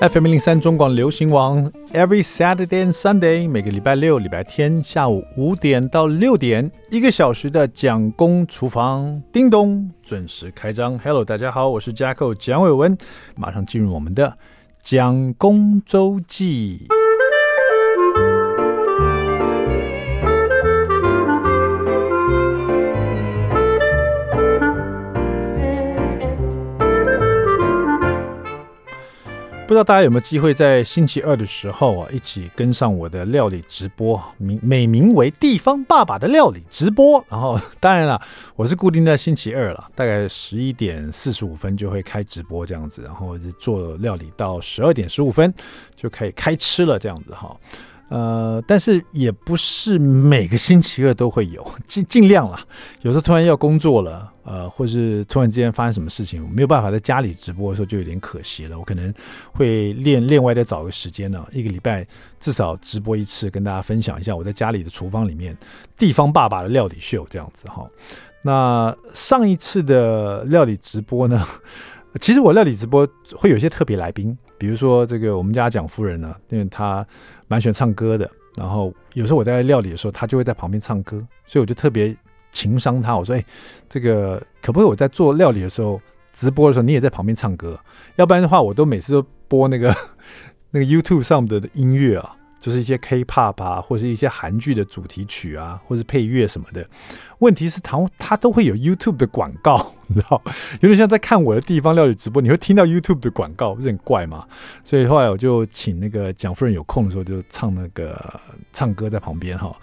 FM 零三中广流行网，Every Saturday and Sunday，每个礼拜六、礼拜天下午五点到六点，一个小时的蒋公厨房，叮咚，准时开张。Hello，大家好，我是 jack 蒋伟文，马上进入我们的蒋公周记。不知道大家有没有机会在星期二的时候啊，一起跟上我的料理直播，名美名为“地方爸爸”的料理直播。然后，当然了，我是固定在星期二了，大概十一点四十五分就会开直播这样子，然后做料理到十二点十五分就可以开吃了这样子哈。呃，但是也不是每个星期二都会有，尽尽量啦。有时候突然要工作了，呃，或是突然之间发生什么事情，没有办法在家里直播的时候，就有点可惜了。我可能会练另外再找个时间呢，一个礼拜至少直播一次，跟大家分享一下我在家里的厨房里面地方爸爸的料理秀这样子哈。那上一次的料理直播呢，其实我料理直播会有些特别来宾。比如说这个我们家蒋夫人呢，因为她蛮喜欢唱歌的，然后有时候我在料理的时候，她就会在旁边唱歌，所以我就特别情商她，我说：“哎，这个可不可以我在做料理的时候，直播的时候你也在旁边唱歌？要不然的话，我都每次都播那个 那个 YouTube 上的音乐啊。”就是一些 K-pop 啊，或是一些韩剧的主题曲啊，或是配乐什么的。问题是他他都会有 YouTube 的广告，你知道，有点像在看我的地方料理直播，你会听到 YouTube 的广告，不是很怪吗？所以后来我就请那个蒋夫人有空的时候就唱那个唱歌在旁边哈，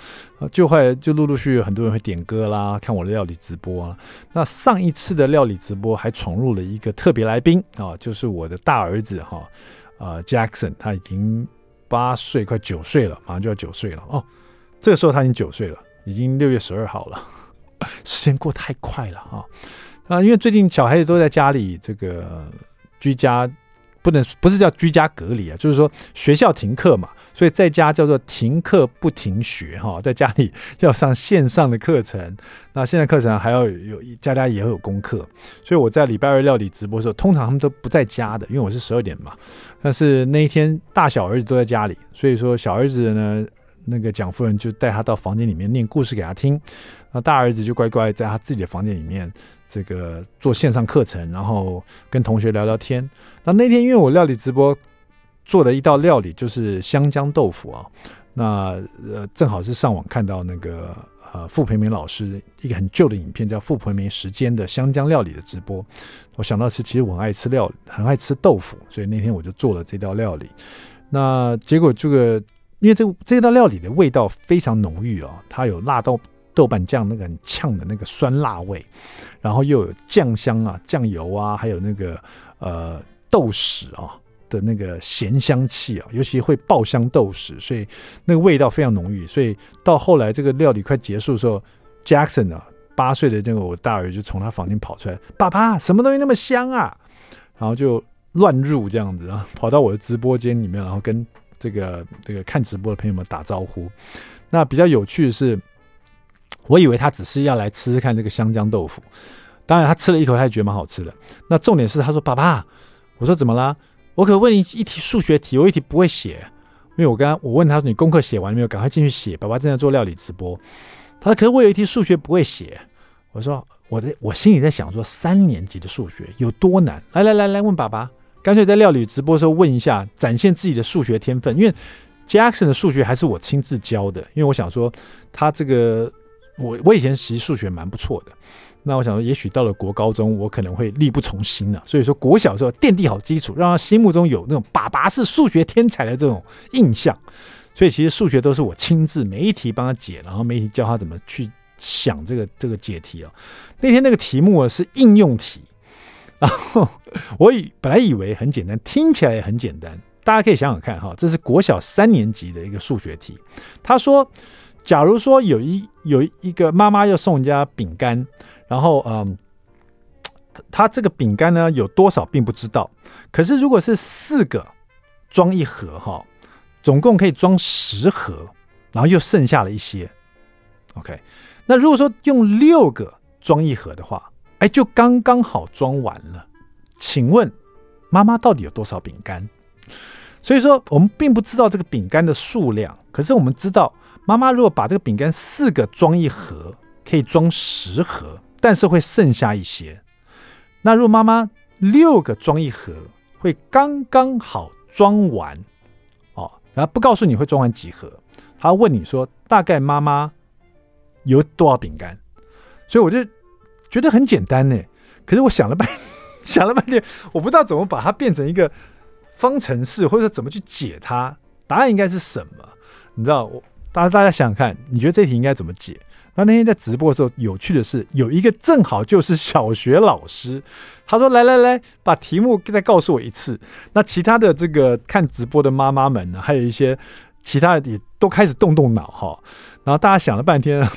就后来就陆陆续续很多人会点歌啦，看我的料理直播啊。那上一次的料理直播还闯入了一个特别来宾啊，就是我的大儿子哈，呃，Jackson，他已经。八岁快九岁了，马上就要九岁了哦。这个时候他已经九岁了，已经六月十二号了，时间过太快了啊！啊，因为最近小孩子都在家里这个居家，不能不是叫居家隔离啊，就是说学校停课嘛，所以在家叫做停课不停学哈，在家里要上线上的课程，那线上课程还要有家家也会有功课，所以我在礼拜二料理直播的时候，通常他们都不在家的，因为我是十二点嘛。但是那一天大小儿子都在家里，所以说小儿子呢，那个蒋夫人就带他到房间里面念故事给他听，那大儿子就乖乖在他自己的房间里面这个做线上课程，然后跟同学聊聊天。那那天因为我料理直播做的一道料理就是香江豆腐啊，那呃正好是上网看到那个。呃，傅培明老师一个很旧的影片叫《傅培明时间的香江料理的直播》，我想到是其实我很爱吃料理，很爱吃豆腐，所以那天我就做了这道料理。那结果这个，因为这这道料理的味道非常浓郁啊，它有辣豆豆瓣酱那个很呛的那个酸辣味，然后又有酱香啊、酱油啊，还有那个呃豆豉啊。的那个咸香气啊，尤其会爆香豆豉，所以那个味道非常浓郁。所以到后来这个料理快结束的时候，Jackson 啊，八岁的这个我大儿就从他房间跑出来，爸爸，什么东西那么香啊？然后就乱入这样子，然后跑到我的直播间里面，然后跟这个这个看直播的朋友们打招呼。那比较有趣的是，我以为他只是要来吃吃看这个香江豆腐，当然他吃了一口，他也觉得蛮好吃的。那重点是他说，爸爸，我说怎么啦？我可问你一题数学题，我一题不会写，因为我刚我问他说，你功课写完了没有？赶快进去写。爸爸正在做料理直播，他说可是我有一题数学不会写。我说我的我心里在想说三年级的数学有多难？来来来来问爸爸，干脆在料理直播的时候问一下，展现自己的数学天分。因为 Jackson 的数学还是我亲自教的，因为我想说他这个我我以前其实数学蛮不错的。那我想说，也许到了国高中，我可能会力不从心了。所以说，国小时候奠定好基础，让他心目中有那种爸爸是数学天才的这种印象。所以其实数学都是我亲自每一题帮他解，然后每一题教他怎么去想这个这个解题啊。那天那个题目是应用题，然后我以本来以为很简单，听起来也很简单。大家可以想想看哈，这是国小三年级的一个数学题。他说，假如说有一有一个妈妈要送人家饼干。然后，嗯，他这个饼干呢有多少并不知道。可是如果是四个装一盒哈，总共可以装十盒，然后又剩下了一些。OK，那如果说用六个装一盒的话，哎，就刚刚好装完了。请问妈妈到底有多少饼干？所以说，我们并不知道这个饼干的数量，可是我们知道，妈妈如果把这个饼干四个装一盒，可以装十盒，但是会剩下一些。那如果妈妈六个装一盒，会刚刚好装完哦，然后不告诉你会装完几盒，他问你说大概妈妈有多少饼干，所以我就觉得很简单呢。可是我想了半 想了半天，我不知道怎么把它变成一个。方程式，或者怎么去解它？答案应该是什么？你知道，我大家大家想想看，你觉得这题应该怎么解？那那天在直播的时候，有趣的是，有一个正好就是小学老师，他说：“来来来，把题目再告诉我一次。”那其他的这个看直播的妈妈们呢，还有一些其他的也都开始动动脑哈。然后大家想了半天，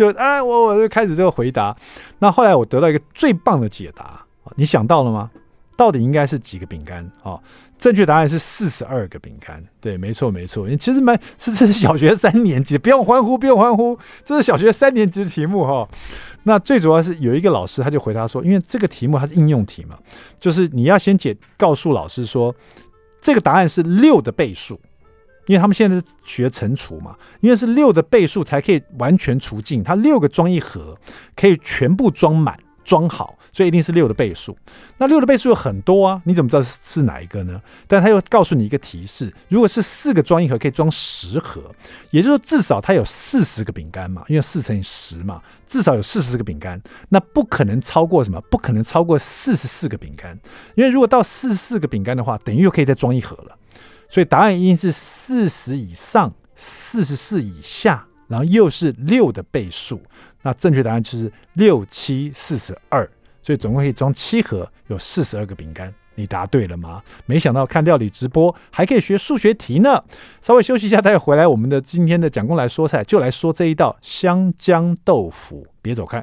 就哎，我我就开始这个回答。那后来我得到一个最棒的解答，你想到了吗？到底应该是几个饼干？哦，正确答案是四十二个饼干。对，没错，没错。其实蛮是这是小学三年级，不用欢呼，不用欢呼，这是小学三年级的题目哈、哦。那最主要是有一个老师他就回答说，因为这个题目它是应用题嘛，就是你要先解，告诉老师说这个答案是六的倍数，因为他们现在是学乘除嘛，因为是六的倍数才可以完全除尽，它六个装一盒可以全部装满。装好，所以一定是六的倍数。那六的倍数有很多啊，你怎么知道是哪一个呢？但他又告诉你一个提示：如果是四个装一盒，可以装十盒，也就是说至少它有四十个饼干嘛，因为四乘以十嘛，至少有四十个饼干。那不可能超过什么？不可能超过四十四个饼干，因为如果到四十四个饼干的话，等于又可以再装一盒了。所以答案一定是四十以上，四十四以下，然后又是六的倍数。那正确答案就是六七四十二，所以总共可以装七盒，有四十二个饼干。你答对了吗？没想到看料理直播还可以学数学题呢。稍微休息一下，待会回来我们的今天的蒋公来说菜，就来说这一道香姜豆腐。别走开。